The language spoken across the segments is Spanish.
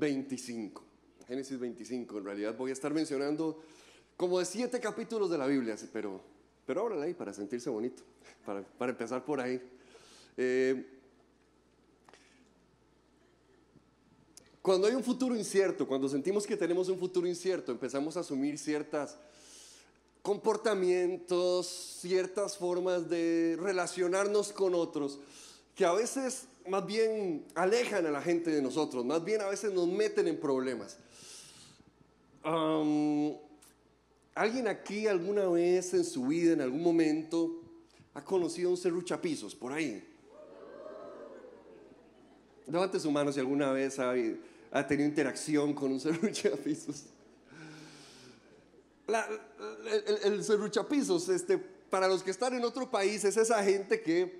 25. Génesis 25, en realidad voy a estar mencionando como de siete capítulos de la Biblia, pero, pero ábrala ahí para sentirse bonito, para, para empezar por ahí. Eh, cuando hay un futuro incierto, cuando sentimos que tenemos un futuro incierto, empezamos a asumir ciertos comportamientos, ciertas formas de relacionarnos con otros, que a veces más bien alejan a la gente de nosotros, más bien a veces nos meten en problemas. ¿Alguien aquí alguna vez en su vida, en algún momento, ha conocido un serruchapisos por ahí? Levante su mano si alguna vez ha, tenido interacción con un serruchapisos. el, el este, para los que están en otro país, es esa gente que,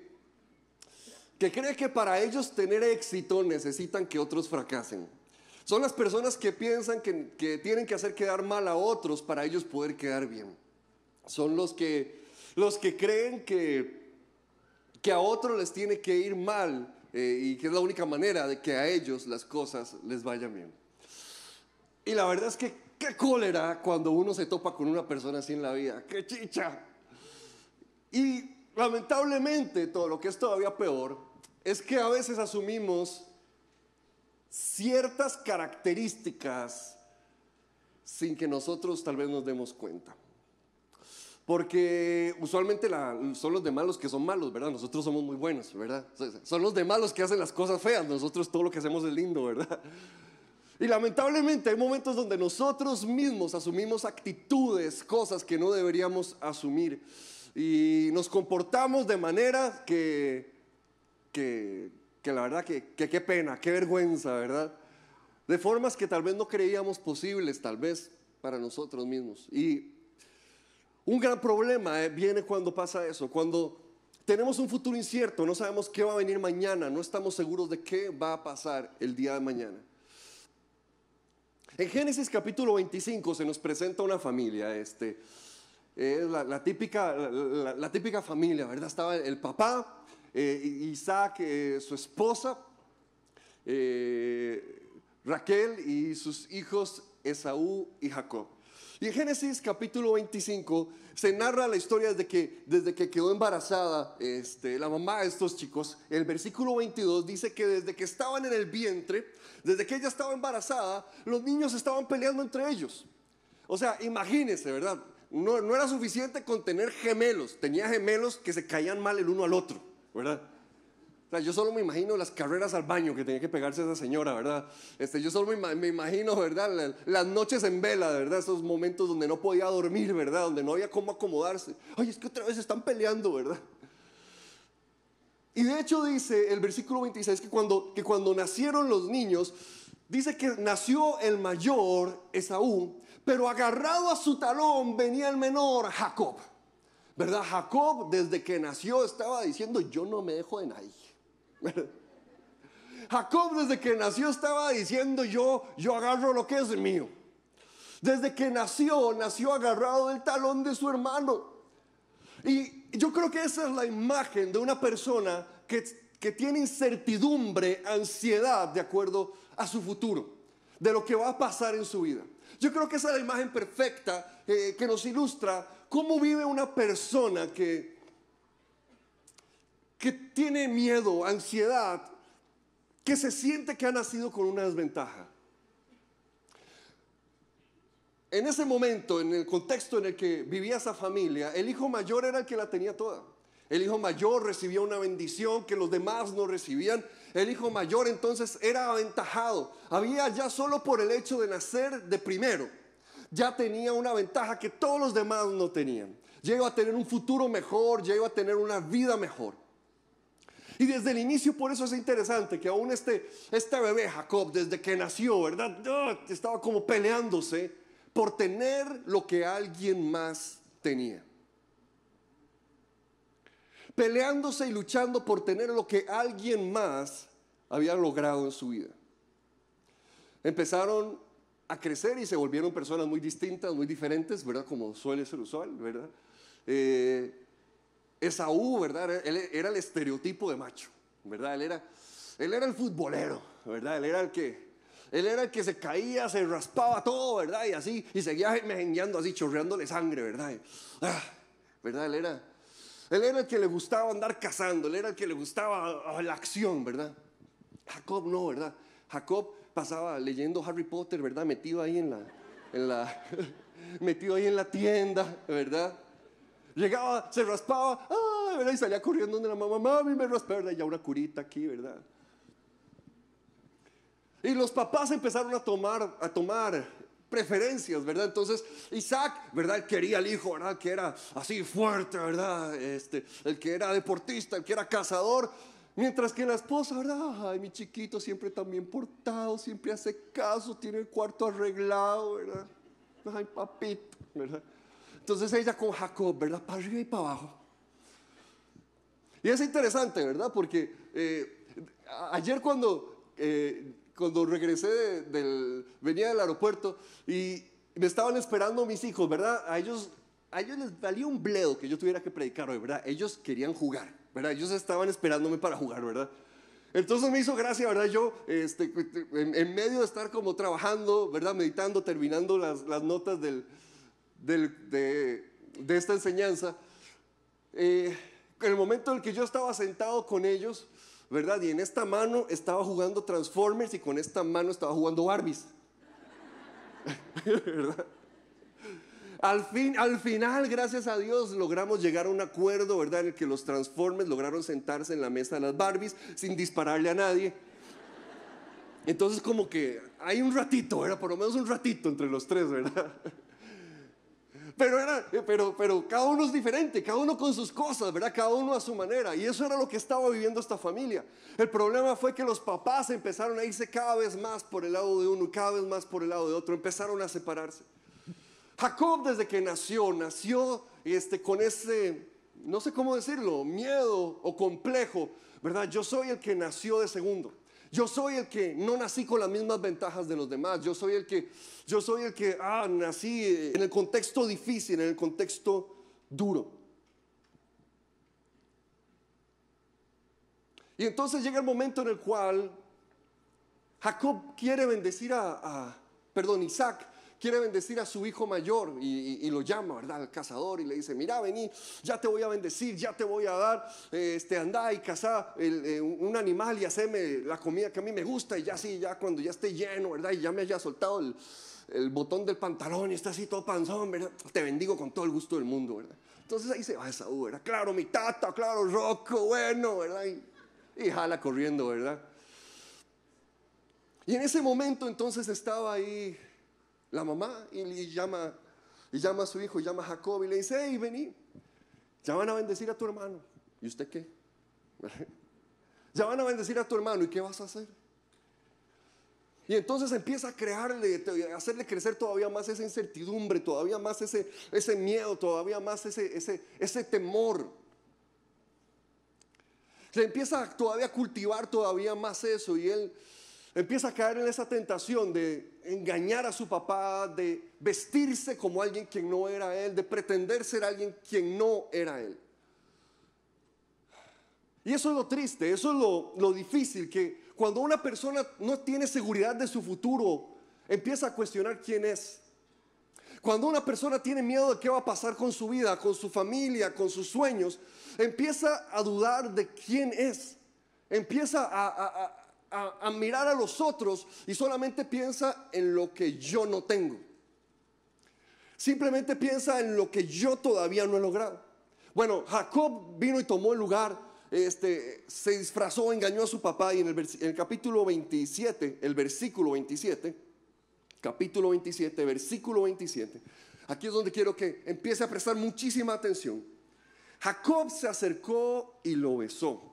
que cree que para ellos tener éxito necesitan que otros fracasen. Son las personas que piensan que, que, tienen que hacer quedar mal a otros para ellos poder quedar bien. Son los que, los que creen que, que a otros les tiene que ir mal eh, y que es la única manera de que a ellos las cosas les vayan bien. Y la verdad es que qué cólera cuando uno se topa con una persona así en la vida, qué chicha. Y lamentablemente todo lo que es todavía peor es que a veces asumimos ciertas características sin que nosotros tal vez nos demos cuenta. Porque usualmente son los demás los que son malos, ¿verdad? Nosotros somos muy buenos, ¿verdad? Son los demás los que hacen las cosas feas, nosotros todo lo que hacemos es lindo, ¿verdad? Y lamentablemente hay momentos donde nosotros mismos asumimos actitudes, cosas que no deberíamos asumir. Y nos comportamos de manera que, que, que la verdad que qué pena, qué vergüenza, ¿verdad? De formas que tal vez no creíamos posibles, tal vez para nosotros mismos. Y un gran problema eh, viene cuando pasa eso, cuando tenemos un futuro incierto, no sabemos qué va a venir mañana, no estamos seguros de qué va a pasar el día de mañana. En Génesis capítulo 25 se nos presenta una familia, este, es la, típica, la, típica familia, ¿verdad? Estaba el papá, eh, Isaac, eh, su esposa, Raquel y sus hijos Esaú y Jacob. Y en Génesis capítulo 25 se narra la historia desde que, desde que quedó embarazada este, la mamá de estos chicos. El versículo 22 dice que desde que estaban en el vientre, desde que ella estaba embarazada, los niños estaban peleando entre ellos. O sea, imagínense, ¿verdad? No, no era suficiente con tener gemelos, tenía gemelos que se caían mal el uno al otro, ¿verdad? yo solo me imagino las carreras al baño que tenía que pegarse esa señora, ¿verdad? Este, yo solo me, imagino, ¿verdad? Las noches en vela, ¿verdad? Esos momentos donde no podía dormir, ¿verdad? Donde no había cómo acomodarse. Ay, es que otra vez están peleando, ¿verdad? Y de hecho dice el versículo 26 que cuando, que cuando nacieron los niños, dice que nació el mayor, Esaú, pero agarrado a su talón venía el menor, Jacob. ¿Verdad? Jacob desde que nació estaba diciendo, yo no me dejo de nadie. Jacob desde que nació estaba diciendo yo, yo agarro lo que es mío. Desde que nació, nació agarrado del talón de su hermano. Y yo creo que esa es la imagen de una persona que, que tiene incertidumbre, ansiedad de acuerdo a su futuro, de lo que va a pasar en su vida. Yo creo que esa es la imagen perfecta eh, que nos ilustra cómo vive una persona que, que tiene miedo, ansiedad, que se siente que ha nacido con una desventaja. En ese momento, en el contexto en el que vivía esa familia, el hijo mayor era el que la tenía toda. El hijo mayor recibía una bendición que los demás no recibían. El hijo mayor entonces era aventajado. Había ya solo por el hecho de nacer de primero, ya tenía una ventaja que todos los demás no tenían. Llegó a tener un futuro mejor, llegó a tener una vida mejor. Y desde el inicio por eso es interesante que aún este, este bebé Jacob, desde que nació, ¿verdad? Estaba como peleándose por tener lo que alguien más tenía. Peleándose y luchando por tener lo que alguien más había logrado en su vida. Empezaron a crecer y se volvieron personas muy distintas, muy diferentes, ¿verdad? Como suele ser usual, ¿verdad? Eh, Esaú, ¿verdad? Él era el estereotipo de macho, ¿verdad? Él era, él era el futbolero, ¿verdad? Él era el que, Él era el que se caía, se raspaba todo, ¿verdad? Y así, y seguía mejengueando así, chorreándole sangre, ¿verdad? Ah, ¿Verdad? Él era, él era el que le gustaba andar cazando, él era el que le gustaba ah, la acción, ¿verdad? Jacob no, ¿verdad? Jacob pasaba leyendo Harry Potter, ¿verdad? Metido ahí en la, en la, metido ahí en la tienda, ¿verdad? Llegaba, se raspaba, ah, ¿verdad? Y salía corriendo donde la mamá, mami, me raspé, ¿verdad? Ya una curita aquí, ¿verdad? Y los papás empezaron a tomar, a tomar preferencias, ¿verdad? Entonces Isaac, ¿verdad? Quería al hijo, ¿verdad? Que era así fuerte, ¿verdad? Este, el que era deportista, el que era cazador. Mientras que la esposa, ¿verdad? Ay, mi chiquito siempre tan bien portado, siempre hace caso, tiene el cuarto arreglado, ¿verdad? Ay, papito, ¿verdad? Entonces ella con Jacob, ¿verdad? Para arriba y para abajo. Y es interesante, ¿verdad? Porque eh, ayer cuando eh, cuando regresé del, venía del aeropuerto y me estaban esperando mis hijos, ¿verdad? A ellos, a ellos les valía un bledo que yo tuviera que predicar hoy, ¿verdad? Ellos querían jugar, ¿verdad? Ellos estaban esperándome para jugar, ¿verdad? Entonces me hizo gracia, ¿verdad? Yo, este, en, medio de estar como trabajando, ¿verdad? Meditando, terminando las, las notas del, del, de, de, esta enseñanza, eh, en el momento en el que yo estaba sentado con ellos, ¿verdad? Y en esta mano estaba jugando Transformers y con esta mano estaba jugando Barbies. ¿verdad? Al, fin, al final, gracias a Dios, logramos llegar a un acuerdo, ¿verdad? En el que los Transformers lograron sentarse en la mesa de las Barbies sin dispararle a nadie. Entonces como que hay un ratito, ¿verdad? Por lo menos un ratito entre los tres, ¿verdad? Pero, era, pero, pero cada uno es diferente, cada uno con sus cosas, ¿verdad? Cada uno a su manera. Y eso era lo que estaba viviendo esta familia. El problema fue que los papás empezaron a irse cada vez más por el lado de uno y cada vez más por el lado de otro. Empezaron a separarse. Jacob desde que nació, nació este, con ese, no sé cómo decirlo, miedo o complejo, ¿verdad? Yo soy el que nació de segundo. Yo soy el que no nací con las mismas ventajas de los demás. Yo soy el que, yo soy el que, ah, nací en el contexto difícil, en el contexto duro. Y entonces llega el momento en el cual Jacob quiere bendecir a perdón, Isaac quiere bendecir a su hijo mayor y, lo llama, ¿verdad? Al cazador y le dice, mira, vení, ya te voy a bendecir, ya te voy a dar, este, anda y caza eh, un animal y haceme la comida que a mí me gusta y ya así, ya cuando ya esté lleno, ¿verdad? Y ya me haya soltado el, botón del pantalón y está así todo panzón, ¿verdad? Te bendigo con todo el gusto del mundo, ¿verdad? Entonces ahí se va esa ¿verdad? Claro, mi tata, claro, Rocco, bueno, ¿verdad? y jala corriendo, ¿verdad? Y en ese momento entonces estaba ahí la mamá y, llama, y llama a su hijo, y llama a Jacob y le dice, hey, vení, ya van a bendecir a tu hermano. ¿Y usted qué? ya van a bendecir a tu hermano, ¿y qué vas a hacer? Y entonces empieza a crearle, a hacerle crecer todavía más esa incertidumbre, todavía más ese, ese miedo, todavía más ese, ese, ese temor. Se empieza todavía a cultivar todavía más eso y él empieza a caer en esa tentación de engañar a su papá, de vestirse como alguien quien no era él, de pretender ser alguien quien no era él. Y eso es lo triste, eso es lo, lo difícil, que cuando una persona no tiene seguridad de su futuro, empieza a cuestionar quién es. Cuando una persona tiene miedo de qué va a pasar con su vida, con su familia, con sus sueños, empieza a dudar de quién es. Empieza a, a, mirar a los otros y solamente piensa en lo que yo no tengo. Simplemente piensa en lo que yo todavía no he logrado. Bueno, Jacob vino y tomó el lugar, este, se disfrazó, engañó a su papá y en el, en el capítulo 27, el versículo 27, capítulo 27, versículo 27, aquí es donde quiero que empiece a prestar muchísima atención. Jacob se acercó y lo besó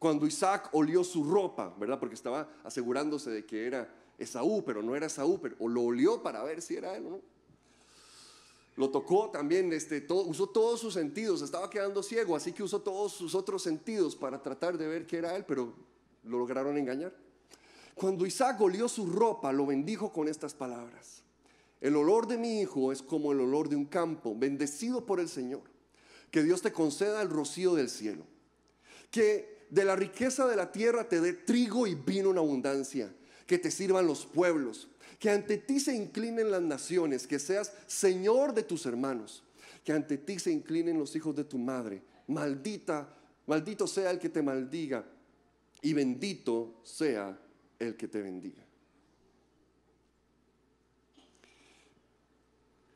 cuando Isaac olió su ropa, ¿verdad? Porque estaba asegurándose de que era Esaú, pero no era Esaú, pero o lo olió para ver si era él o no. Lo tocó también, este, usó todos sus sentidos, estaba quedando ciego, así que usó todos sus otros sentidos para tratar de ver que era él, pero lo lograron engañar. Cuando Isaac olió su ropa, lo bendijo con estas palabras. El olor de mi hijo es como el olor de un campo, bendecido por el Señor. Que Dios te conceda el rocío del cielo. Que de la riqueza de la tierra te dé trigo y vino en abundancia. que te sirvan los pueblos, que ante ti se inclinen las naciones, que seas Señor de tus hermanos, que ante ti se inclinen los hijos de tu madre. Maldita, maldito sea el que te maldiga y bendito sea el que te bendiga.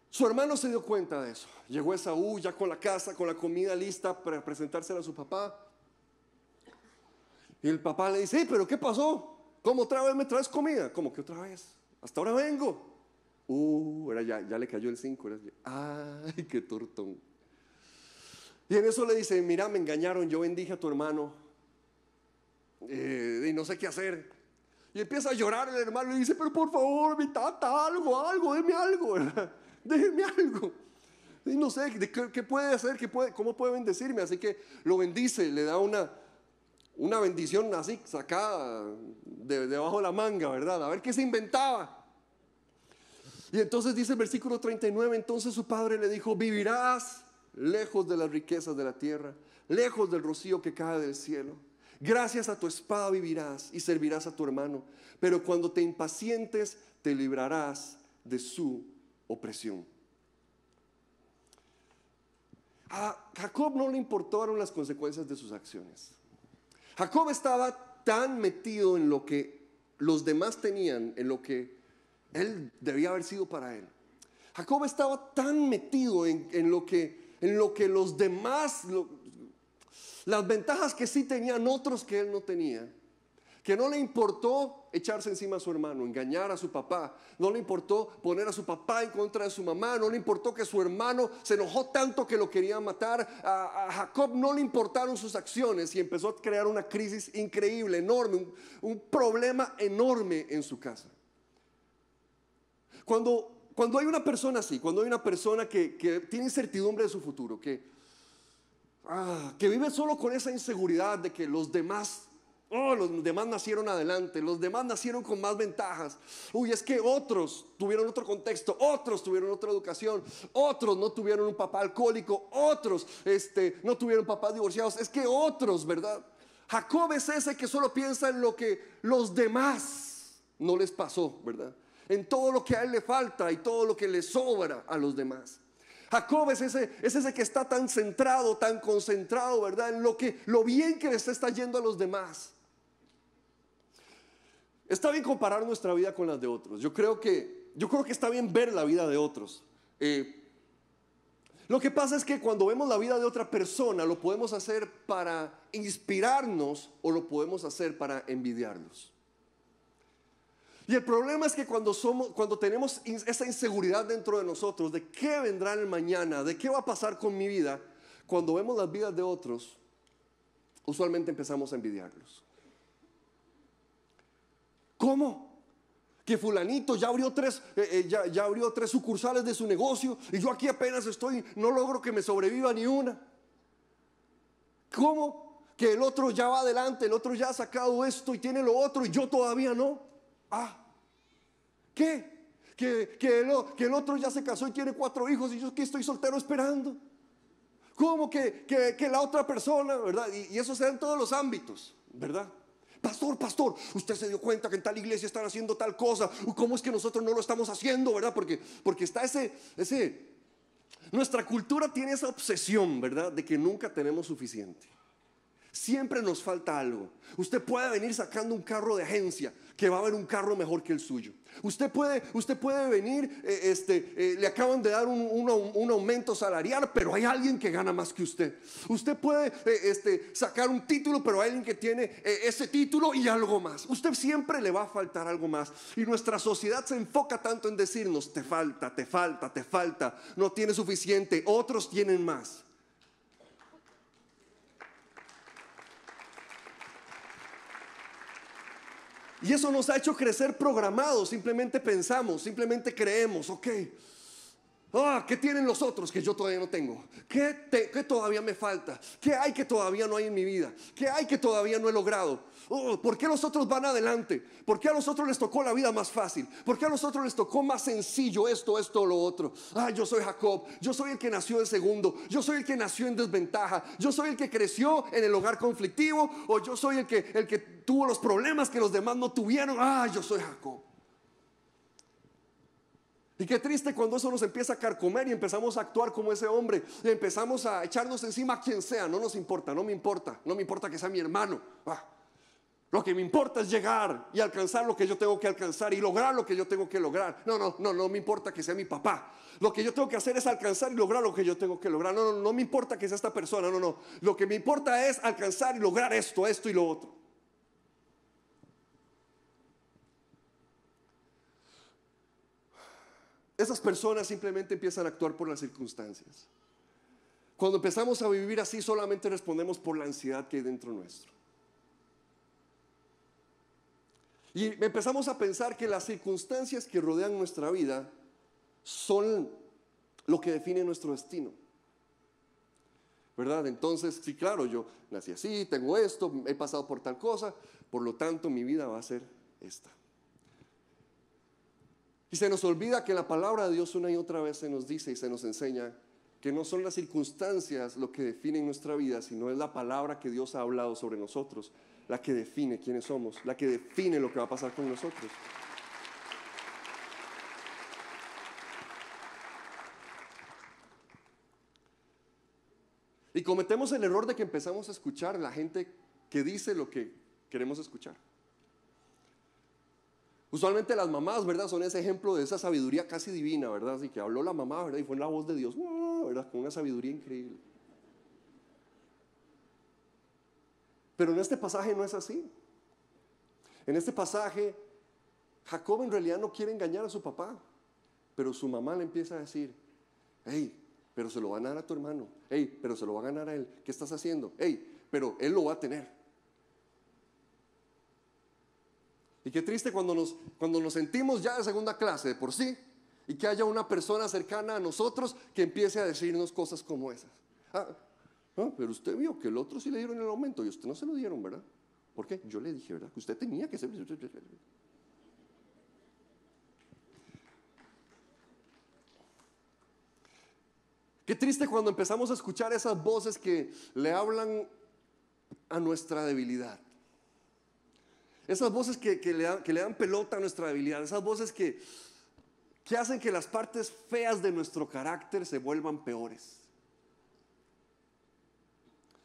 Su hermano se dio cuenta de eso. Llegó Esaú ya con la casa, con la comida lista para presentársela a su papá. Y el papá le dice, pero ¿qué pasó? ¿Cómo otra vez me traes comida? ¿Cómo que otra vez? Hasta ahora vengo. Uh, era ya, ya le cayó el 5. Ay, qué tortón. Y en eso le dice, mira, me engañaron, yo bendije a tu hermano. Eh, y no sé qué hacer. Y empieza a llorar el hermano y dice, pero por favor, mi tata, algo, algo, déme algo, déjeme algo. Y no sé, ¿qué, puede hacer? ¿Qué puede, ¿Cómo puede bendecirme? Así que lo bendice, le da una, una bendición así, sacada de, debajo de la manga, ¿verdad? A ver qué se inventaba. Y entonces dice el versículo 39, entonces su padre le dijo, vivirás lejos de las riquezas de la tierra, lejos del rocío que cae del cielo. Gracias a tu espada vivirás y servirás a tu hermano, pero cuando te impacientes te librarás de su opresión. A Jacob no le importaron las consecuencias de sus acciones. Jacob estaba tan metido en lo que los demás tenían, en lo que él debía haber sido para él. Jacob estaba tan metido en, lo, que, en lo que los demás, las ventajas que sí tenían otros que él no tenía, que no le importó echarse encima a su hermano, engañar a su papá, no le importó poner a su papá en contra de su mamá, no le importó que su hermano se enojó tanto que lo quería matar, a, Jacob no le importaron sus acciones y empezó a crear una crisis increíble, enorme, un, problema enorme en su casa. Cuando, cuando hay una persona así, cuando hay una persona que, tiene incertidumbre de su futuro, que, ah, que vive solo con esa inseguridad de que los demás Oh, los demás nacieron adelante, los demás nacieron con más ventajas. Uy, es que otros tuvieron otro contexto, otros tuvieron otra educación, otros no tuvieron un papá alcohólico, otros este, no tuvieron papás divorciados. Es que otros, ¿verdad? Jacob es ese que solo piensa en lo que los demás no les pasó, ¿verdad? En todo lo que a él le falta y todo lo que le sobra a los demás. Jacob es ese, es ese que está tan centrado, tan concentrado, ¿verdad? En lo que, lo bien que les está yendo a los demás. Está bien comparar nuestra vida con las de otros. Yo creo que, yo creo que está bien ver la vida de otros. Eh, lo que pasa es que cuando vemos la vida de otra persona, lo podemos hacer para inspirarnos o lo podemos hacer para envidiarlos. Y el problema es que cuando somos, cuando tenemos esa inseguridad dentro de nosotros, de qué vendrá el mañana, de qué va a pasar con mi vida, cuando vemos las vidas de otros, usualmente empezamos a envidiarlos. ¿Cómo? Que fulanito ya abrió tres, eh, eh, ya, abrió tres sucursales de su negocio y yo aquí apenas estoy, no logro que me sobreviva ni una. ¿Cómo? Que el otro ya va adelante, el otro ya ha sacado esto y tiene lo otro y yo todavía no. Ah, ¿qué? Que, que el otro ya se casó y tiene cuatro hijos y yo aquí estoy soltero esperando. ¿Cómo que, que, la otra persona, verdad? Y, y eso se da en todos los ámbitos, ¿verdad? Pastor, pastor, usted se dio cuenta que en tal iglesia están haciendo tal cosa. ¿Cómo es que nosotros no lo estamos haciendo, verdad? Porque, porque está ese, ese. Nuestra cultura tiene esa obsesión, ¿verdad? De que nunca tenemos suficiente. Siempre nos falta algo. Usted puede venir sacando un carro de agencia, que va a haber un carro mejor que el suyo. Usted puede, usted puede venir, eh, este, eh, le acaban de dar un, aumento salarial, pero hay alguien que gana más que usted. Usted puede eh, este, sacar un título, pero hay alguien que tiene ese título y algo más. Usted siempre le va a faltar algo más. Y nuestra sociedad se enfoca tanto en decirnos, te falta, te falta, te falta, no tiene suficiente, otros tienen más. Y eso nos ha hecho crecer programados. Simplemente pensamos, simplemente creemos, ok, Ah, ¿qué tienen los otros que yo todavía no tengo? ¿Qué, ¿Qué, todavía me falta? ¿Qué hay que todavía no hay en mi vida? ¿Qué hay que todavía no he logrado? Oh, ¿Por qué los otros van adelante? ¿Por qué a los otros les tocó la vida más fácil? ¿Por qué a los otros les tocó más sencillo esto, esto, lo otro? Ah, yo soy Jacob, yo soy el que nació de segundo, yo soy el que nació en desventaja, yo soy el que creció en el hogar conflictivo, o yo soy el que, el que tuvo los problemas que los demás no tuvieron. Ah, yo soy Jacob. Y qué triste cuando eso nos empieza a carcomer y empezamos a actuar como ese hombre. Y empezamos a echarnos encima a quien sea. No nos importa, no me importa. No me importa que sea mi hermano. Ah, lo que me importa es llegar y alcanzar lo que yo tengo que alcanzar y lograr lo que yo tengo que lograr. No, no, no, no me importa que sea mi papá. Lo que yo tengo que hacer es alcanzar y lograr lo que yo tengo que lograr. No, no, no me importa que sea esta persona. No, no. Lo que me importa es alcanzar y lograr esto, esto y lo otro. Esas personas simplemente empiezan a actuar por las circunstancias. Cuando empezamos a vivir así, solamente respondemos por la ansiedad que hay dentro nuestro. Y empezamos a pensar que las circunstancias que rodean nuestra vida son lo que define nuestro destino. ¿Verdad? Entonces, sí, claro, yo nací así, tengo esto, he pasado por tal cosa, por lo tanto mi vida va a ser esta. Y se nos olvida que la palabra de Dios una y otra vez se nos dice y se nos enseña que no son las circunstancias lo que definen nuestra vida, sino es la palabra que Dios ha hablado sobre nosotros, la que define quiénes somos, la que define lo que va a pasar con nosotros. Y cometemos el error de que empezamos a escuchar la gente que dice lo que queremos escuchar. Usualmente las mamás, ¿verdad? Son ese ejemplo de esa sabiduría casi divina, ¿verdad? Así que habló la mamá, ¿verdad? Y fue en la voz de Dios, ¿verdad? Con una sabiduría increíble. Pero en este pasaje no es así. En este pasaje, Jacob en realidad no quiere engañar a su papá, pero su mamá le empieza a decir, hey, pero se lo va a ganar a tu hermano, hey, pero se lo va a ganar a él, ¿qué estás haciendo? Hey, pero él lo va a tener. Y qué triste cuando nos, cuando nos sentimos ya de segunda clase de por sí y que haya una persona cercana a nosotros que empiece a decirnos cosas como esas. Ah, ah, pero usted vio que el otro sí le dieron el aumento y usted no se lo dieron, ¿verdad? ¿Por qué? Yo le dije, ¿verdad? Que usted tenía que ser... Qué triste cuando empezamos a escuchar esas voces que le hablan a nuestra debilidad. Esas voces que, le dan, pelota a nuestra debilidad, esas voces que, que hacen que las partes feas de nuestro carácter se vuelvan peores.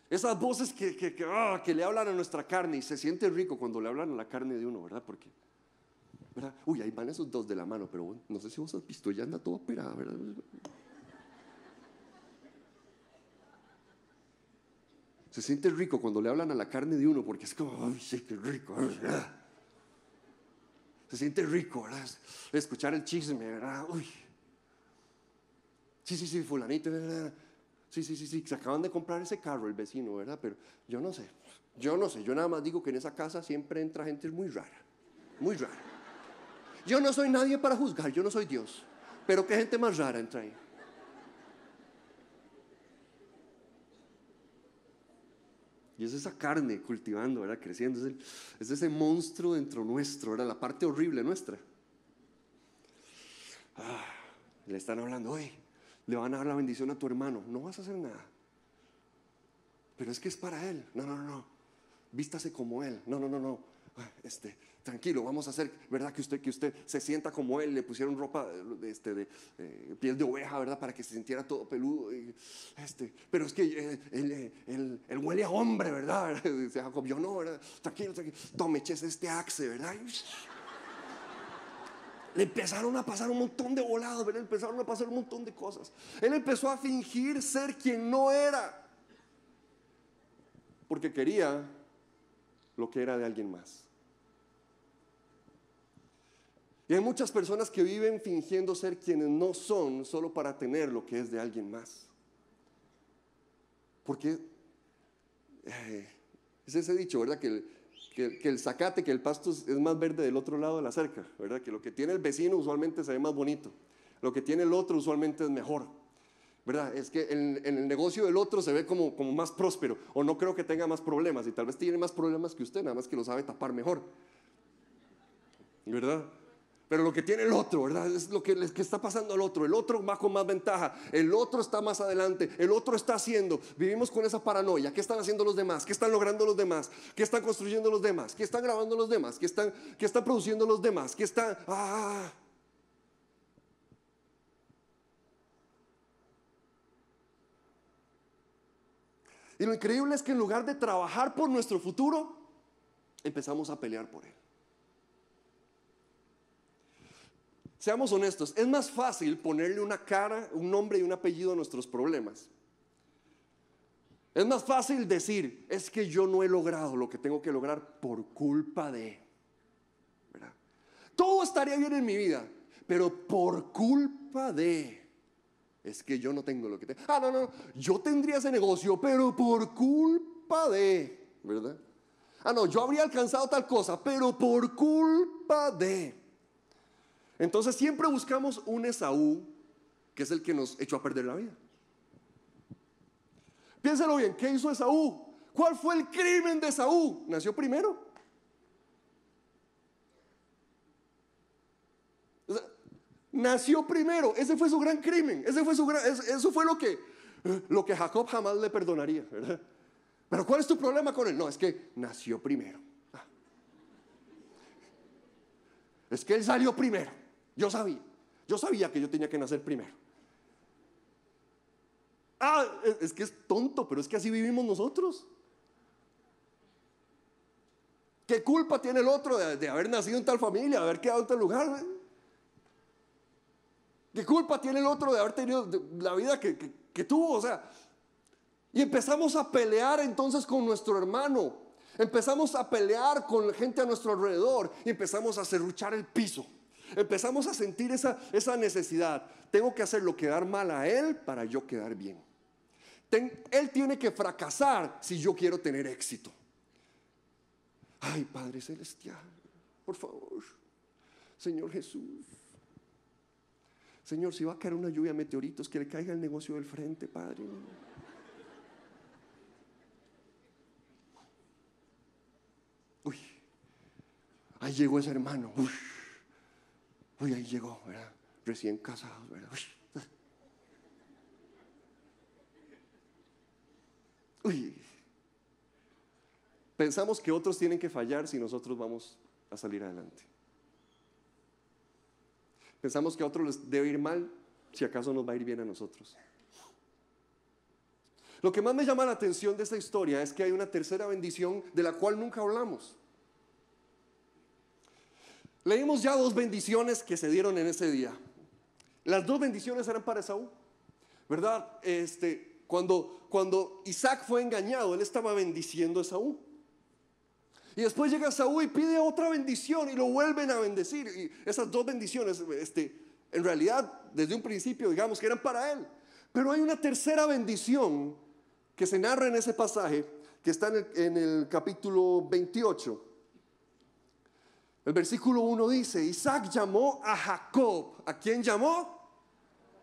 Esas voces que, ah, que, le hablan a nuestra carne y se siente rico cuando le hablan a la carne de uno, ¿verdad? Porque, ¿verdad? Uy, ahí van esos dos de la mano, pero no sé si vos has visto, ya anda todo operado, ¿verdad? Se siente rico cuando le hablan a la carne de uno porque es como, ay, sí, qué rico. Se siente rico, ¿verdad? Escuchar el chisme, ¿verdad? Uy. Sí, sí, sí, fulanito, ¿verdad? Sí, sí, sí, sí, se acaban de comprar ese carro el vecino, ¿verdad? Pero yo no sé, yo no sé, yo nada más digo que en esa casa siempre entra gente muy rara, muy rara. Yo no soy nadie para juzgar, yo no soy Dios, pero qué gente más rara entra ahí. Y es esa carne cultivando, ¿verdad? Creciendo. Es, ese monstruo dentro nuestro, ¿verdad? La parte horrible nuestra. Ah, le están hablando, hoy le van a dar la bendición a tu hermano. No vas a hacer nada. Pero es que es para él. No, no, no. Vístase como él. No, no, no, no. Ah, este, tranquilo, vamos a hacer, ¿verdad? Que usted, que usted se sienta como él, le pusieron ropa este, de eh, piel de oveja, ¿verdad? Para que se sintiera todo peludo. este, pero es que eh, él, él, huele a hombre, ¿verdad? Dice Jacob, yo no, ¿verdad? Tranquilo, tranquilo, tome, eches este axe, ¿verdad? Le empezaron a pasar un montón de volados, ¿verdad? Empezaron a pasar un montón de cosas. Él empezó a fingir ser quien no era. Porque quería lo que era de alguien más. Y hay muchas personas que viven fingiendo ser quienes no son solo para tener lo que es de alguien más. Porque eh, es ese dicho, ¿verdad? Que el, que, que el pasto es más verde del otro lado de la cerca, ¿verdad? Que lo que tiene el vecino usualmente se ve más bonito. Lo que tiene el otro usualmente es mejor. ¿Verdad? Es que en, en el negocio del otro se ve como, como más próspero. O no creo que tenga más problemas. Y tal vez tiene más problemas que usted, nada más que lo sabe tapar mejor. ¿Verdad? Pero lo que tiene el otro, ¿verdad? Es lo que, que, está pasando al otro. El otro va con más ventaja. El otro está más adelante. El otro está haciendo. Vivimos con esa paranoia. ¿Qué están haciendo los demás? ¿Qué están logrando los demás? ¿Qué están construyendo los demás? ¿Qué están grabando los demás? ¿Qué están, qué están produciendo los demás? ¿Qué están... Ah. Y lo increíble es que en lugar de trabajar por nuestro futuro, empezamos a pelear por él. Seamos honestos, es más fácil ponerle una cara, un nombre y un apellido a nuestros problemas. Es más fácil decir, es que yo no he logrado lo que tengo que lograr por culpa de. Todo estaría bien en mi vida, pero por culpa de. Es que yo no tengo lo que tengo. Ah, no, no, yo tendría ese negocio, pero por culpa de. ¿Verdad? Ah, no, yo habría alcanzado tal cosa, pero por culpa de. Entonces siempre buscamos un Esaú que es el que nos echó a perder la vida. Piénselo bien, ¿qué hizo Esaú? ¿Cuál fue el crimen de Esaú? Nació primero. nació primero, ese fue su gran crimen, ese fue su gran, eso fue lo que, lo que Jacob jamás le perdonaría, Pero ¿cuál es tu problema con él? No, es que nació primero. Ah. Es que él salió primero. Yo sabía. Yo sabía que yo tenía que nacer primero. Ah, es que es tonto, pero es que así vivimos nosotros. ¿Qué culpa tiene el otro de, haber nacido en tal familia, de haber quedado en tal lugar? ¿Qué culpa tiene el otro de haber tenido la vida que, tuvo? O sea, y empezamos a pelear entonces con nuestro hermano. Empezamos a pelear con la gente a nuestro alrededor y empezamos a cerruchar el piso. Empezamos a sentir esa, esa necesidad. Tengo que hacerlo quedar mal a él para yo quedar bien. él tiene que fracasar si yo quiero tener éxito. Ay, Padre Celestial, por favor, Señor Jesús. Señor, si va a caer una lluvia de meteoritos, que le caiga el negocio del frente, Padre. Uy, ahí llegó ese hermano. Uy. Uy, ahí llegó, ¿verdad? Recién casado, ¿verdad? Uy. Pensamos que otros tienen que fallar si nosotros vamos a salir adelante. Pensamos que a otros les debe ir mal si acaso nos va a ir bien a nosotros. Lo que más me llama la atención de esta historia es que hay una tercera bendición de la cual nunca hablamos. Leímos ya dos bendiciones que se dieron en ese día. Las dos bendiciones eran para Esaú, ¿verdad? Este, cuando, cuando Isaac fue engañado, él estaba bendiciendo a Esaú. Y después llega Esaú y pide otra bendición y lo vuelven a bendecir. Y esas dos bendiciones, este, en realidad, desde un principio, digamos que eran para él. Pero hay una tercera bendición que se narra en ese pasaje, que está en el capítulo 28. El versículo 1 dice, Isaac llamó a Jacob. ¿A quién llamó?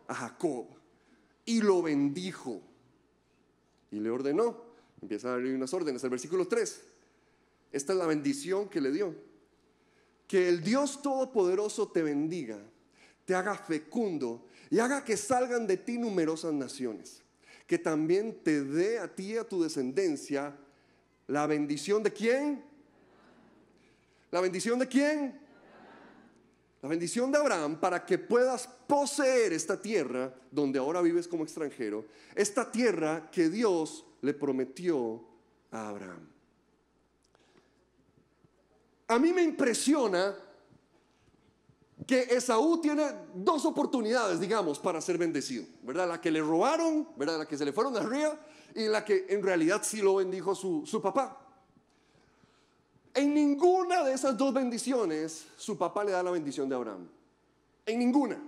A Jacob. Y lo bendijo. Y le ordenó. Empieza a darle unas órdenes. El versículo 3. Esta es la bendición que le dio. Que el Dios Todopoderoso te bendiga, te haga fecundo y haga que salgan de ti numerosas naciones. Que también te dé a ti y a tu descendencia la bendición de quién? ¿La bendición de quién? La bendición de Abraham para que puedas poseer esta tierra donde ahora vives como extranjero, esta tierra que Dios le prometió a Abraham. A mí me impresiona que Esaú tiene dos oportunidades, digamos, para ser bendecido, ¿verdad? La que le robaron, ¿verdad? La que se le fueron arriba y la que en realidad sí lo bendijo su, su papá. En ninguna de esas dos bendiciones su papá le da la bendición de Abraham. En ninguna.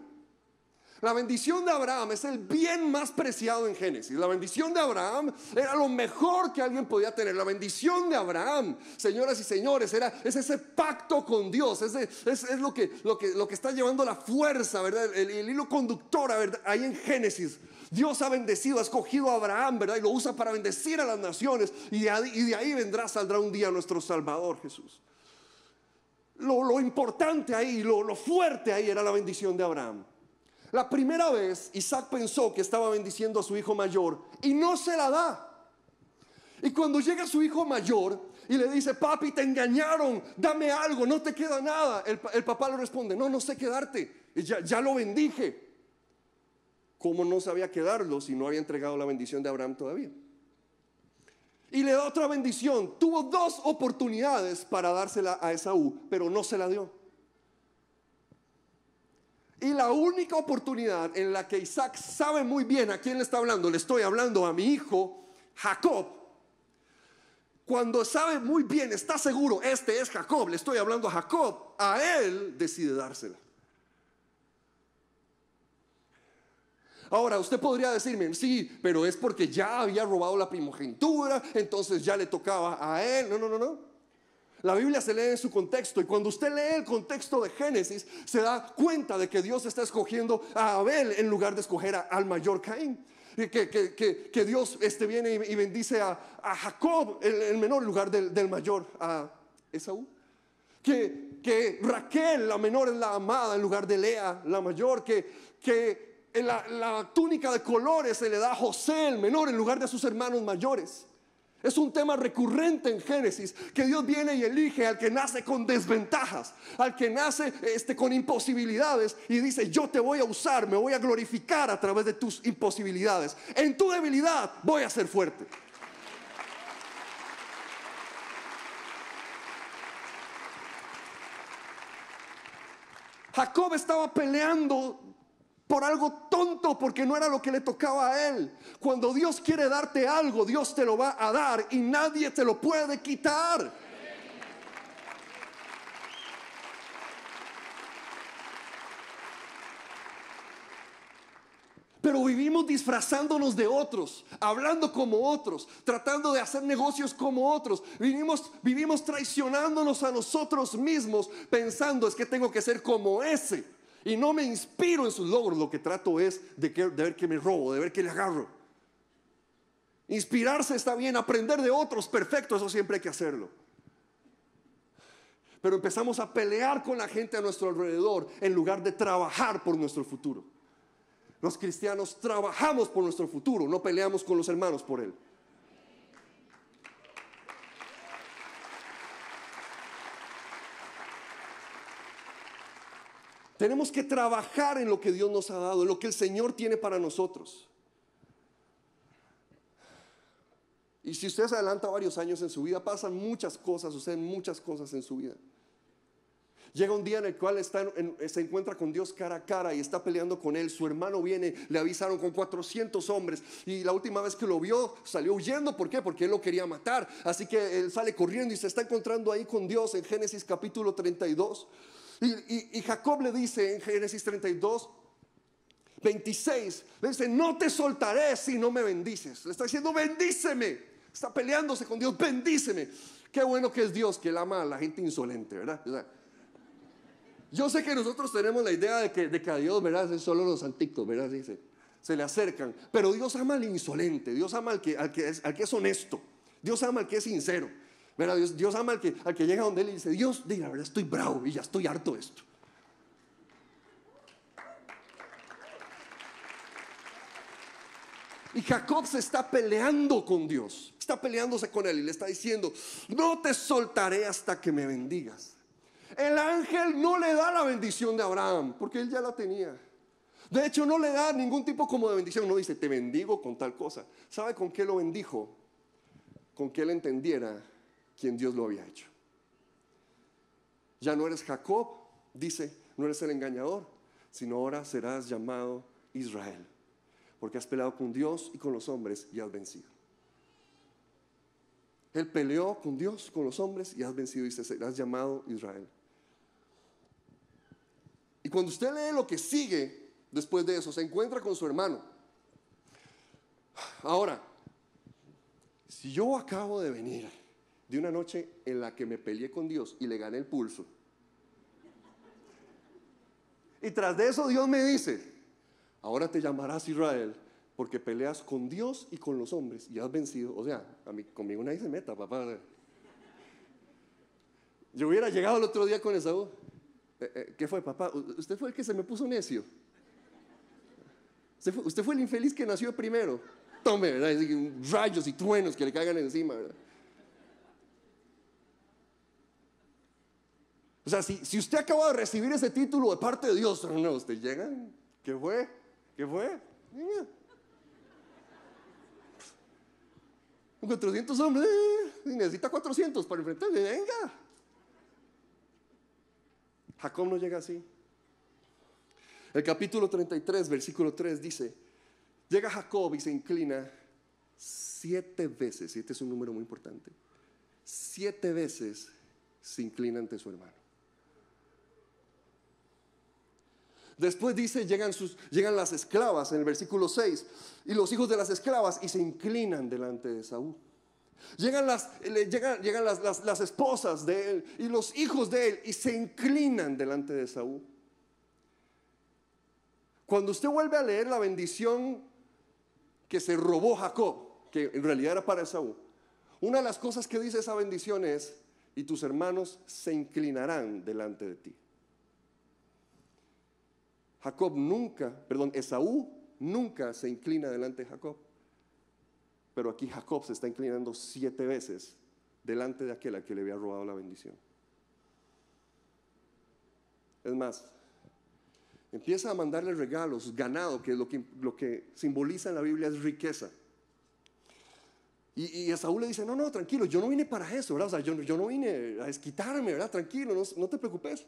La bendición de Abraham es el bien más preciado en Génesis. La bendición de Abraham era lo mejor que alguien podía tener. La bendición de Abraham, señoras y señores, era, es ese pacto con Dios. Es, es, lo, que, está llevando la fuerza, ¿verdad? El, hilo conductor, ¿verdad? Ahí en Génesis. Dios ha bendecido, ha escogido a Abraham, ¿verdad? Y lo usa para bendecir a las naciones. Y de ahí, vendrá, saldrá un día nuestro Salvador Jesús. Lo, importante ahí, lo fuerte ahí era la bendición de Abraham. La primera vez Isaac pensó que estaba bendiciendo a su hijo mayor y no se la da. Y cuando llega su hijo mayor y le dice, papi, te engañaron, dame algo, no te queda nada, el, papá le responde, no, no sé quedarte, ya, ya lo bendije. ¿Cómo no sabía quedarlo si no había entregado la bendición de Abraham todavía? Y le da otra bendición. Tuvo dos oportunidades para dársela a Esaú, pero no se la dio. Y la única oportunidad en la que Isaac sabe muy bien a quién le está hablando, le estoy hablando a mi hijo Jacob. Cuando sabe muy bien, está seguro, este es Jacob, le estoy hablando a Jacob, a él decide dársela. Ahora, usted podría decirme, sí, pero es porque ya había robado la primogenitura, entonces ya le tocaba a él. No, no, no, no. La Biblia se lee en su contexto y cuando usted lee el contexto de Génesis se da cuenta de que Dios está escogiendo a Abel en lugar de escoger al mayor Caín. Que, que, que, Dios este, viene y, bendice a, Jacob, el, menor, en lugar del, mayor, a Esaú. Que, que Raquel, la menor, es la amada en lugar de Lea, la mayor. Que, que en la, la túnica de colores se le da a José, el menor, en lugar de sus hermanos mayores. Es un tema recurrente en Génesis, que Dios viene y elige al que nace con desventajas, al que nace este, con imposibilidades y dice, yo te voy a usar, me voy a glorificar a través de tus imposibilidades. En tu debilidad voy a ser fuerte. Jacob estaba peleando por algo tonto porque no era lo que le tocaba a él. Cuando Dios quiere darte algo, Dios te lo va a dar y nadie te lo puede quitar. Pero vivimos disfrazándonos de otros, hablando como otros, tratando de hacer negocios como otros. Vivimos, vivimos traicionándonos a nosotros mismos, pensando es que tengo que ser como ese y no me inspiro en sus logros, lo que trato es de, ver que me robo, de ver que le agarro. Inspirarse está bien, aprender de otros, perfecto, eso siempre hay que hacerlo. Pero empezamos a pelear con la gente a nuestro alrededor en lugar de trabajar por nuestro futuro. Los cristianos trabajamos por nuestro futuro, no peleamos con los hermanos por él. Tenemos que trabajar en lo que Dios nos ha dado, en lo que el Señor tiene para nosotros. Y si usted se adelanta varios años en su vida, pasan muchas cosas, suceden muchas cosas en su vida. Llega un día en el cual está se encuentra con Dios cara a cara y está peleando con él. Su hermano viene, le avisaron con 400 hombres y la última vez que lo vio salió huyendo. ¿Por qué? Porque él lo quería matar. Así que él sale corriendo y se está encontrando ahí con Dios en Génesis capítulo 32. Y, Jacob le dice en Génesis 32, 26, le dice, no te soltaré si no me bendices. Le está diciendo, bendíceme. Está peleándose con Dios, bendíceme. Qué bueno que es Dios, que él ama a la gente insolente, ¿verdad? yo sé que nosotros tenemos la idea de que, de que a Dios, ¿verdad? Es solo los santitos, ¿verdad? Dice, se le acercan. Pero Dios ama al insolente, Dios ama al que, al que, es, al que es honesto, Dios ama al que es sincero. Dios, Dios ama al que, al que llega donde él y dice, Dios, la verdad estoy bravo y ya estoy harto de esto. Y Jacob se está peleando con Dios, está peleándose con él y le está diciendo, no te soltaré hasta que me bendigas. El ángel no le da la bendición de Abraham, porque él ya la tenía. De hecho, no le da ningún tipo como de bendición, no dice, te bendigo con tal cosa. ¿Sabe con qué lo bendijo? Con que él entendiera quien Dios lo había hecho. Ya no eres Jacob, dice, no eres el engañador, sino ahora serás llamado Israel, porque has peleado con Dios y con los hombres y has vencido. Él peleó con Dios, con los hombres y has vencido y serás llamado Israel. Y cuando usted lee lo que sigue después de eso, se encuentra con su hermano. Ahora, si yo acabo de venir de una noche en la que me peleé con Dios y le gané el pulso, y tras de eso Dios me dice, ahora te llamarás Israel porque peleas con Dios y con los hombres y has vencido. O sea, conmigo nadie se meta, papá. Yo hubiera llegado el otro día con Esaú. Eh, eh, ¿Qué fue, papá? Usted fue el que se me puso necio. Usted fue, el infeliz que nació primero. Tome, ¿verdad? Rayos y truenos que le caigan encima, ¿verdad? O sea, si, usted acaba de recibir ese título de parte de Dios, no, usted llega, ¿qué fue? ¿Qué fue? Un 400 hombres, eh, necesita 400 para enfrentarle, venga. Jacob no llega así. El capítulo 33, versículo 3 dice, llega Jacob y se inclina siete veces, y este es un número muy importante, siete veces se inclina ante su hermano. Después dice, llegan, sus, llegan las esclavas en el versículo 6, y los hijos de las esclavas y se inclinan delante de Saúl. Llegan, las, llegan, llegan las, las, esposas de él y los hijos de él y se inclinan delante de Saúl. Cuando usted vuelve a leer la bendición que se robó Jacob, que en realidad era para Saúl, una de las cosas que dice esa bendición es, y tus hermanos se inclinarán delante de ti. Jacob nunca, perdón, Esaú nunca se inclina delante de Jacob. Pero aquí Jacob se está inclinando siete veces delante de aquel a que le había robado la bendición. Es más, empieza a mandarle regalos, ganado, que lo que, lo que simboliza en la Biblia es riqueza. Y, Esaú le dice, no, no, tranquilo, yo no vine para eso, ¿verdad? Yo, no vine a desquitarme, ¿verdad? Tranquilo, no te preocupes.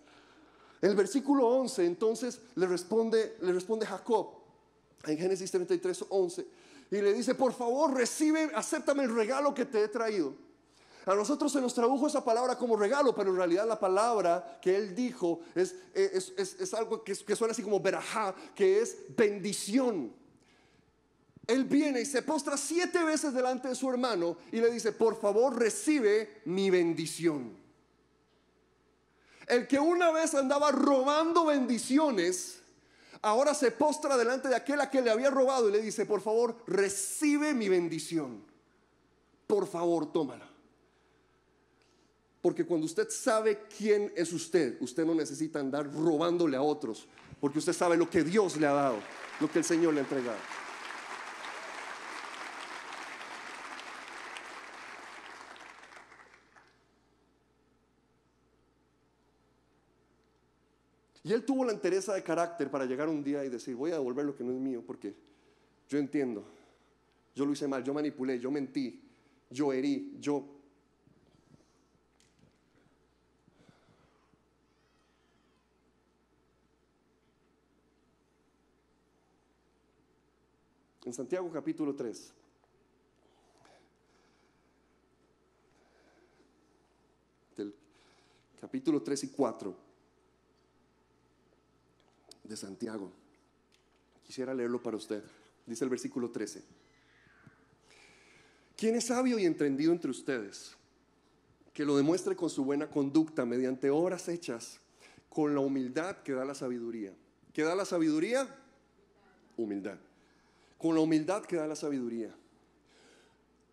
El versículo 11 entonces le responde, le responde Jacob en Génesis 33, 11 y le dice, por favor recibe, acéptame el regalo que te he traído. A nosotros se nos tradujo esa palabra como regalo, pero en realidad la palabra que él dijo es, es, algo que, que, suena así como verajá, que es bendición. Él viene y se postra siete veces delante de su hermano y le dice, por favor recibe mi bendición. El que una vez andaba robando bendiciones, ahora se postra delante de aquel a que le había robado y le dice, por favor, recibe mi bendición. Por favor, tómala. Porque cuando usted sabe quién es usted, usted no necesita andar robándole a otros, porque usted sabe lo que Dios le ha dado, lo que el Señor le ha entregado. Y él tuvo la entereza de carácter para llegar un día y decir, voy a devolver lo que no es mío, porque yo entiendo, yo lo hice mal, yo manipulé, yo mentí, yo herí, yo... En Santiago capítulo 3. Del capítulo 3 y 4 de Santiago. Quisiera leerlo para usted. Dice el versículo 13. ¿Quién es sabio y entendido entre ustedes? Que lo demuestre con su buena conducta mediante obras hechas con la humildad que da la sabiduría. ¿Qué da la sabiduría? Humildad. Con la humildad que da la sabiduría.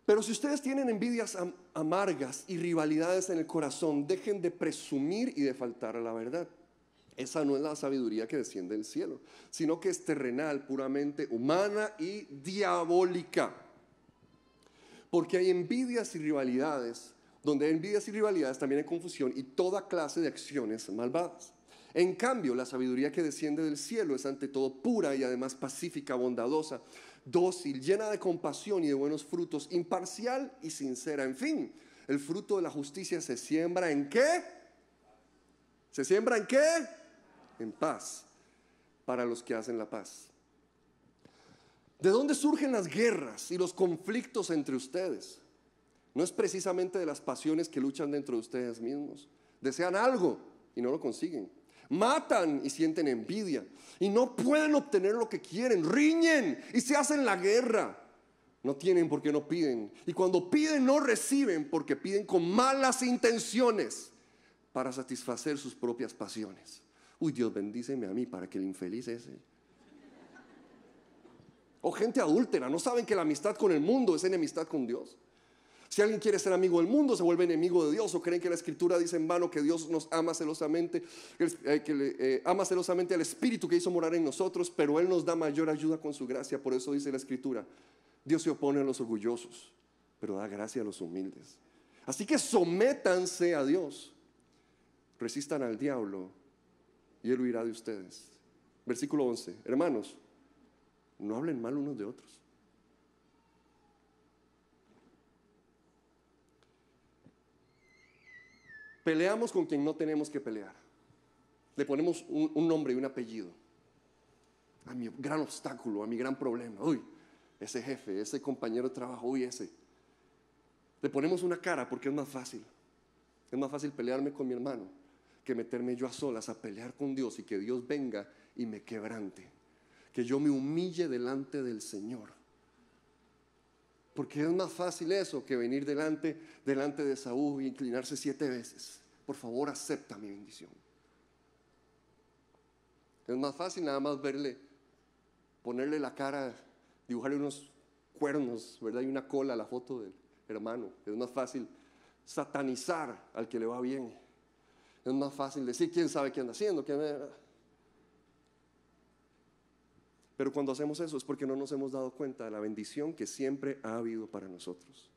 Pero si ustedes tienen envidias amargas y rivalidades en el corazón, dejen de presumir y de faltar a la verdad. Esa no es la sabiduría que desciende del cielo, sino que es terrenal, puramente humana y diabólica. Porque hay envidias y rivalidades. Donde hay envidias y rivalidades también hay confusión y toda clase de acciones malvadas. En cambio, la sabiduría que desciende del cielo es ante todo pura y además pacífica, bondadosa, dócil, llena de compasión y de buenos frutos, imparcial y sincera. En fin, el fruto de la justicia se siembra en qué? ¿Se siembra en qué? En paz para los que hacen la paz. ¿De dónde surgen las guerras y los conflictos entre ustedes? No es precisamente de las pasiones que luchan dentro de ustedes mismos. Desean algo y no lo consiguen. Matan y sienten envidia. Y no pueden obtener lo que quieren. Riñen y se hacen la guerra. No tienen porque no piden. Y cuando piden no reciben porque piden con malas intenciones para satisfacer sus propias pasiones. Uy, Dios bendíceme a mí para que el infeliz ese. O gente adúltera, no saben que la amistad con el mundo es enemistad con Dios. Si alguien quiere ser amigo del mundo, se vuelve enemigo de Dios. O creen que la escritura dice en vano que Dios nos ama celosamente, eh, que le, eh, ama celosamente al Espíritu que hizo morar en nosotros, pero Él nos da mayor ayuda con su gracia. Por eso dice la escritura, Dios se opone a los orgullosos, pero da gracia a los humildes. Así que sométanse a Dios, resistan al diablo y Él huirá de ustedes. Versículo 11, hermanos, no hablen mal unos de otros. Peleamos con quien no tenemos que pelear. Le ponemos un, nombre y un apellido. A mi gran obstáculo, a mi gran problema. Uy, ese jefe, ese compañero de trabajo, uy, ese. Le ponemos una cara porque es más fácil. Es más fácil pelearme con mi hermano que meterme yo a solas a pelear con Dios y que Dios venga y me quebrante. Que yo me humille delante del Señor. Porque es más fácil eso que venir delante, delante de Saúl y inclinarse siete veces. Por favor, acepta mi bendición. Es más fácil nada más verle, ponerle la cara, dibujarle unos cuernos, ¿verdad? Y una cola a la foto del hermano. Es más fácil satanizar al que le va bien. Es más fácil decir quién sabe qué anda haciendo. Quién... Pero cuando hacemos eso es porque no nos hemos dado cuenta de la bendición que siempre ha habido para nosotros.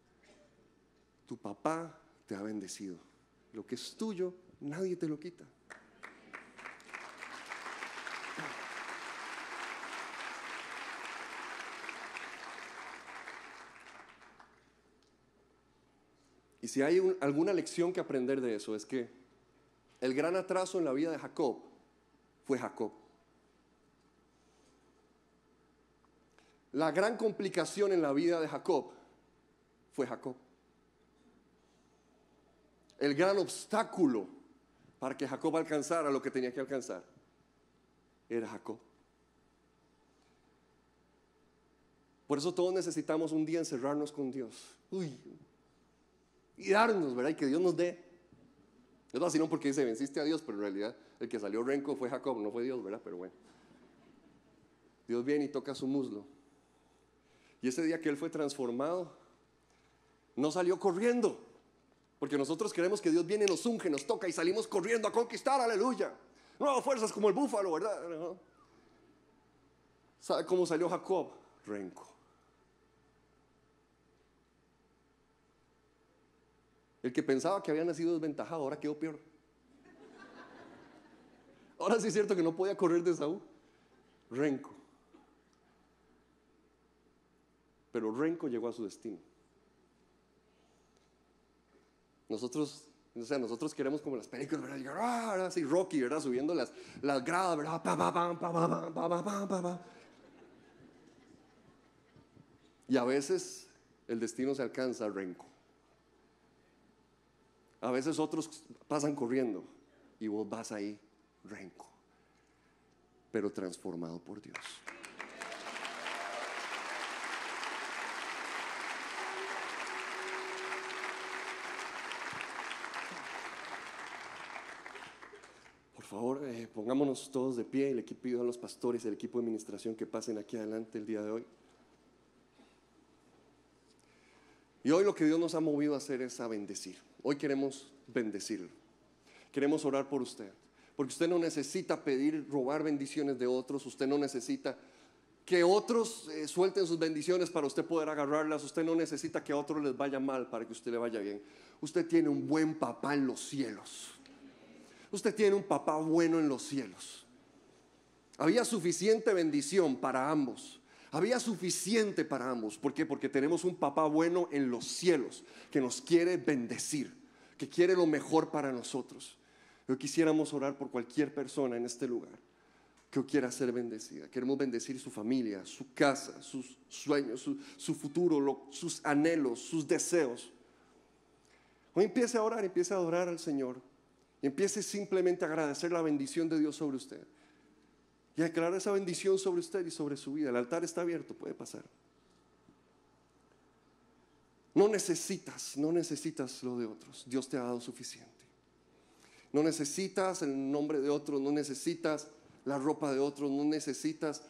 Tu papá te ha bendecido. Lo que es tuyo, nadie te lo quita. Y si hay alguna lección que aprender de eso es que el gran atraso en la vida de Jacob fue Jacob. La gran complicación en la vida de Jacob fue Jacob. El gran obstáculo para que Jacob alcanzara lo que tenía que alcanzar era Jacob. Por eso todos necesitamos un día encerrarnos con Dios. Y darnos, ¿verdad? Y que Dios nos dé. Así no porque dice venciste a Dios, pero en realidad el que salió renco fue Jacob, no fue Dios, ¿verdad? Pero bueno. Dios viene y toca su muslo y ese día que Él fue transformado, no salió corriendo. Porque nosotros queremos que Dios viene, nos unge, nos toca y salimos corriendo a conquistar, aleluya. No, fuerzas como el búfalo, ¿verdad? ¿Sabe cómo salió Jacob? Renco. El que pensaba que había nacido desventajado, ahora quedó peor. Ahora sí es cierto que no podía correr de Saúl. Renco. Pero Renko llegó a su destino. Nosotros, o sea, nosotros queremos como las películas, ¿verdad? Llegar, ah, así Rocky, ¿verdad? Subiendo las, gradas, ¿verdad? y a veces el destino se alcanza a Renko. A veces otros pasan corriendo y vos vas ahí, Renko, pero transformado por Dios. favor, eh, pongámonos todos de pie. El equipo a los pastores, el equipo de administración que pasen aquí adelante el día de hoy. Y hoy lo que Dios nos ha movido a hacer es a bendecir. Hoy queremos bendecirlo. Queremos orar por usted. Porque usted no necesita pedir, robar bendiciones de otros. Usted no necesita que otros eh, suelten sus bendiciones para usted poder agarrarlas. Usted no necesita que a otros les vaya mal para que usted le vaya bien. Usted tiene un buen papá en los cielos. Usted tiene un papá bueno en los cielos. Había suficiente bendición para ambos. Había suficiente para ambos. ¿Por qué? Porque tenemos un papá bueno en los cielos que nos quiere bendecir, que quiere lo mejor para nosotros. Yo quisiéramos orar por cualquier persona en este lugar que quiera ser bendecida. Queremos bendecir su familia, su casa, sus sueños, su, futuro, sus anhelos, sus deseos. Hoy empiece a orar, empiece a adorar al Señor Y empiece simplemente a agradecer la bendición de Dios sobre usted. Y declarar esa bendición sobre usted y sobre su vida. El altar está abierto, puede pasar. No necesitas, no necesitas lo de otros. Dios te ha dado suficiente. No necesitas el nombre de otros, no necesitas la ropa de otros, no necesitas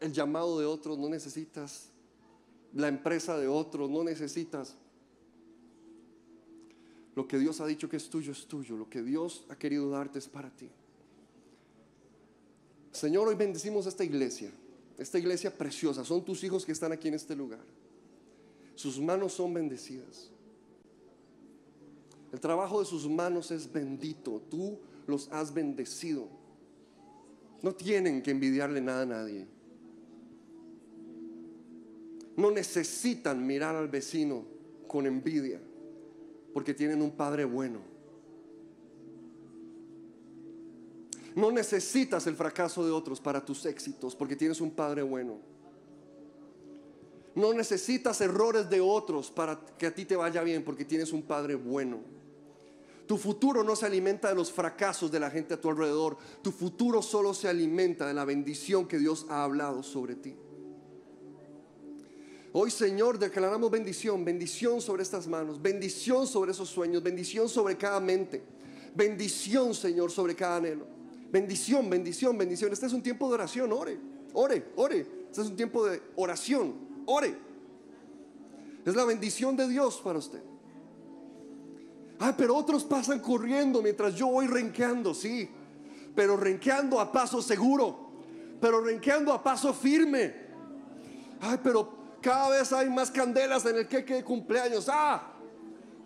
el llamado de otros, no necesitas la empresa de otros, no necesitas. Lo que Dios ha dicho que es tuyo es tuyo, lo que Dios ha querido darte es para ti. Señor, hoy bendecimos esta iglesia, esta iglesia preciosa, son tus hijos que están aquí en este lugar. Sus manos son bendecidas. El trabajo de sus manos es bendito. Tú los has bendecido. No tienen que envidiarle nada a nadie. No necesitan mirar al vecino con envidia porque tienen un padre bueno. No necesitas el fracaso de otros para tus éxitos porque tienes un padre bueno. No necesitas errores de otros para que a ti te vaya bien porque tienes un padre bueno. Tu futuro no se alimenta de los fracasos de la gente a tu alrededor. Tu futuro solo se alimenta de la bendición que Dios ha hablado sobre ti. Hoy, Señor, declaramos bendición, bendición sobre estas manos, bendición sobre esos sueños, bendición sobre cada mente, bendición, Señor, sobre cada anhelo. Bendición, bendición, bendición. Este es un tiempo de oración, ore, ore, ore. Este es un tiempo de oración ore. Es la bendición de Dios para usted. Ay, pero otros pasan corriendo mientras yo voy renqueando, sí. Pero renqueando a paso seguro. Pero renqueando a paso firme. Ay, pero cada vez hay más candelas en el queque de cumpleaños. Ah,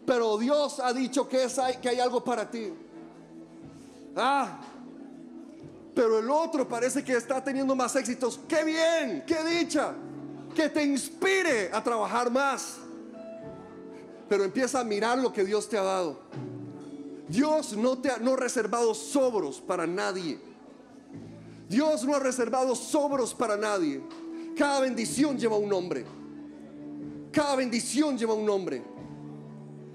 pero Dios ha dicho que, que hay algo para ti. Ah, pero el otro parece que está teniendo más éxitos. ¡Qué bien! ¡Qué dicha! que te inspire a trabajar más. Pero empieza a mirar lo que Dios te ha dado. Dios no te ha no reservado sobros para nadie. Dios no ha reservado sobros para nadie. Cada bendición lleva un nombre. Cada bendición lleva un nombre.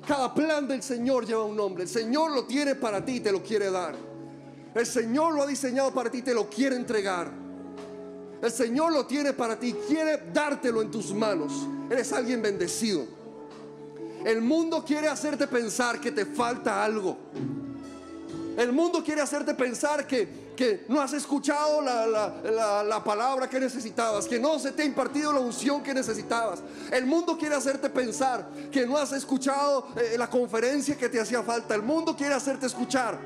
Cada plan del Señor lleva un nombre. El Señor lo tiene para ti y te lo quiere dar. El Señor lo ha diseñado para ti te lo quiere entregar. El Señor lo tiene para ti, quiere dártelo en tus manos. Eres alguien bendecido. El mundo quiere hacerte pensar que te falta algo. El mundo quiere hacerte pensar que, que no has escuchado la, palabra que necesitabas, que no se te ha impartido la unción que necesitabas. El mundo quiere hacerte pensar que no has escuchado eh, la conferencia que te hacía falta. El mundo quiere hacerte escuchar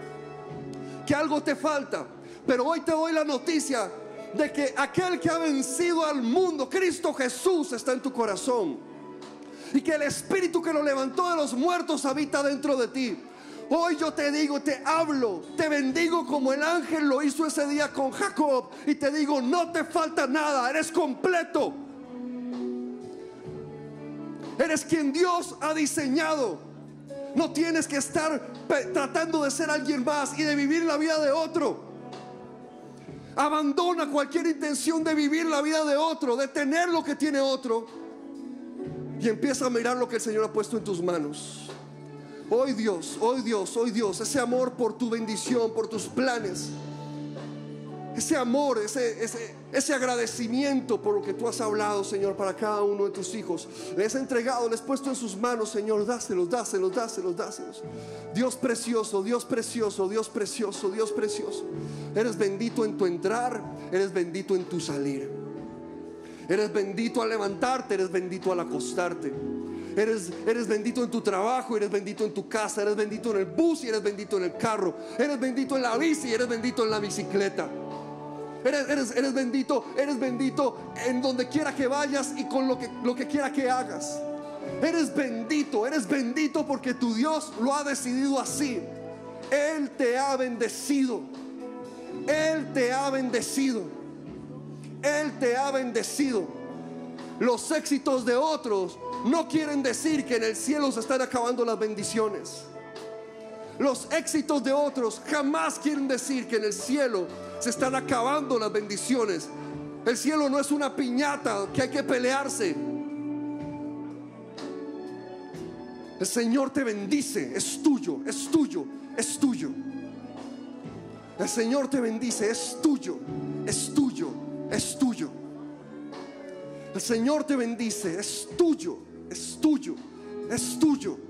que algo te falta. Pero hoy te doy la noticia de que aquel que ha vencido al mundo, Cristo Jesús, está en tu corazón. Y que el Espíritu que lo levantó de los muertos habita dentro de ti. Hoy yo te digo, te hablo, te bendigo como el ángel lo hizo ese día con Jacob. Y te digo, no te falta nada, eres completo. Eres quien Dios ha diseñado. No tienes que estar tratando de ser alguien más y de vivir la vida de otro. Abandona cualquier intención de vivir la vida de otro, de tener lo que tiene otro. Y empieza a mirar lo que el Señor ha puesto en tus manos. Hoy Dios, hoy Dios, hoy Dios, ese amor por tu bendición, por tus planes ese amor, ese, ese, ese, agradecimiento por lo que tú has hablado, Señor, para cada uno de tus hijos. Les he entregado, les he puesto en sus manos, Señor, dáselos, dáselos, dáselos, dáselos. Dios precioso, Dios precioso, Dios precioso, Dios precioso. Eres bendito en tu entrar, eres bendito en tu salir. Eres bendito al levantarte, eres bendito al acostarte. Eres, eres, bendito en tu trabajo, eres bendito en tu casa, eres bendito en el bus y eres bendito en el carro, eres bendito en la bici y eres bendito en la bicicleta. Eres, bendito, eres bendito en donde quiera que vayas y con lo que, lo que quiera que hagas. Eres bendito, eres bendito porque tu Dios lo ha decidido así. Él te ha bendecido. Él te ha bendecido. Él te ha bendecido. Los éxitos de otros no quieren decir que en el cielo se están acabando las bendiciones. Los éxitos de otros jamás quieren decir que en el cielo se están acabando las bendiciones. El cielo no es una piñata que hay que pelearse. El Señor te bendice, es tuyo, es tuyo, es tuyo. El Señor te bendice, es tuyo, es tuyo, es tuyo. El Señor te bendice, es tuyo, es tuyo, es tuyo.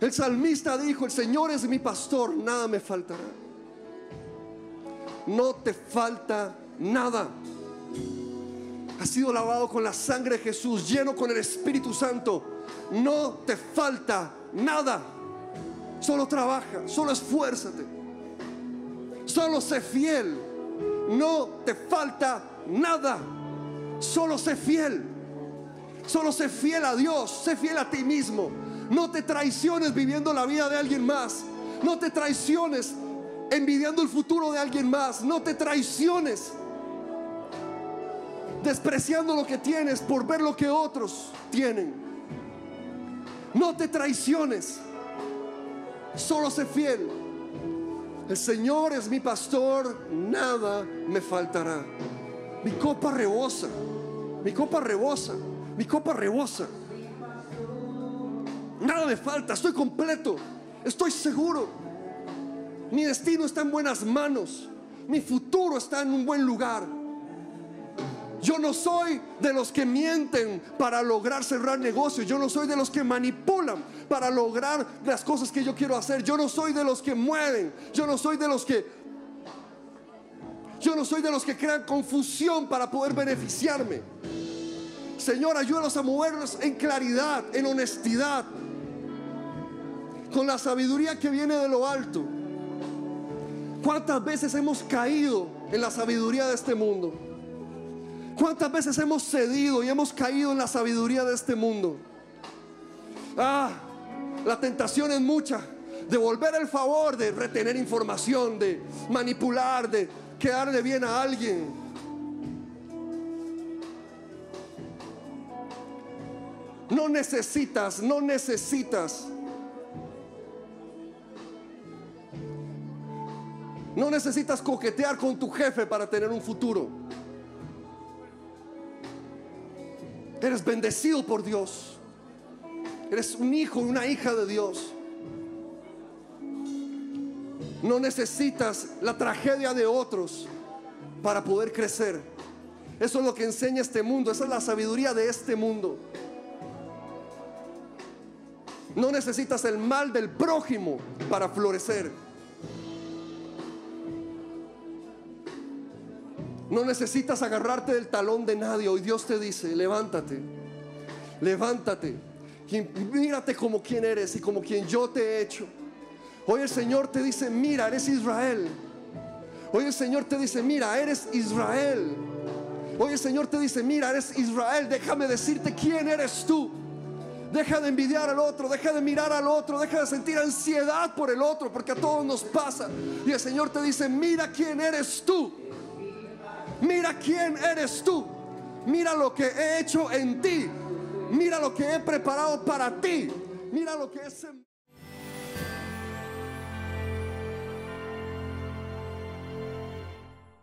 El salmista dijo, el Señor es mi pastor, nada me faltará. No te falta nada. Has sido lavado con la sangre de Jesús, lleno con el Espíritu Santo. No te falta nada. Solo trabaja, solo esfuérzate. Solo sé fiel. No te falta nada. Solo sé fiel. Solo sé fiel a Dios, sé fiel a ti mismo. No te traiciones viviendo la vida de alguien más. No te traiciones envidiando el futuro de alguien más. No te traiciones despreciando lo que tienes por ver lo que otros tienen. No te traiciones. Solo sé fiel. El Señor es mi pastor, nada me faltará. Mi copa rebosa. Mi copa rebosa. Mi copa rebosa. Nada me falta, estoy completo. Estoy seguro. Mi destino está en buenas manos. Mi futuro está en un buen lugar. Yo no soy de los que mienten para lograr cerrar negocios. Yo no soy de los que manipulan para lograr las cosas que yo quiero hacer. Yo no soy de los que mueven. Yo no soy de los que... Yo no soy de los que crean confusión para poder beneficiarme. Señor, ayúdanos a movernos en claridad, en honestidad, con la sabiduría que viene de lo alto. ¿Cuántas veces hemos caído en la sabiduría de este mundo? ¿Cuántas veces hemos cedido y hemos caído en la sabiduría de este mundo? Ah, la tentación es mucha. Devolver el favor, de retener información, de manipular, de quedarle bien a alguien. No necesitas, no necesitas. No necesitas coquetear con tu jefe para tener un futuro. Eres bendecido por Dios. Eres un hijo una hija de Dios. No necesitas la tragedia de otros para poder crecer. Eso es lo que enseña este mundo. Esa es la sabiduría de este mundo. No necesitas el mal del prójimo para florecer. No necesitas agarrarte del talón de nadie. Hoy Dios te dice, levántate, levántate. Mírate como quien eres y como quien yo te he hecho. Hoy el Señor te dice, mira, eres Israel. Hoy el Señor te dice, mira, eres Israel. Hoy el Señor te dice, mira, eres Israel. Déjame decirte quién eres tú. Deja de envidiar al otro, deja de mirar al otro, deja de sentir ansiedad por el otro, porque a todos nos pasa. Y el Señor te dice, mira quién eres tú. Mira quién eres tú. Mira lo que he hecho en ti. Mira lo que he preparado para ti. Mira lo que es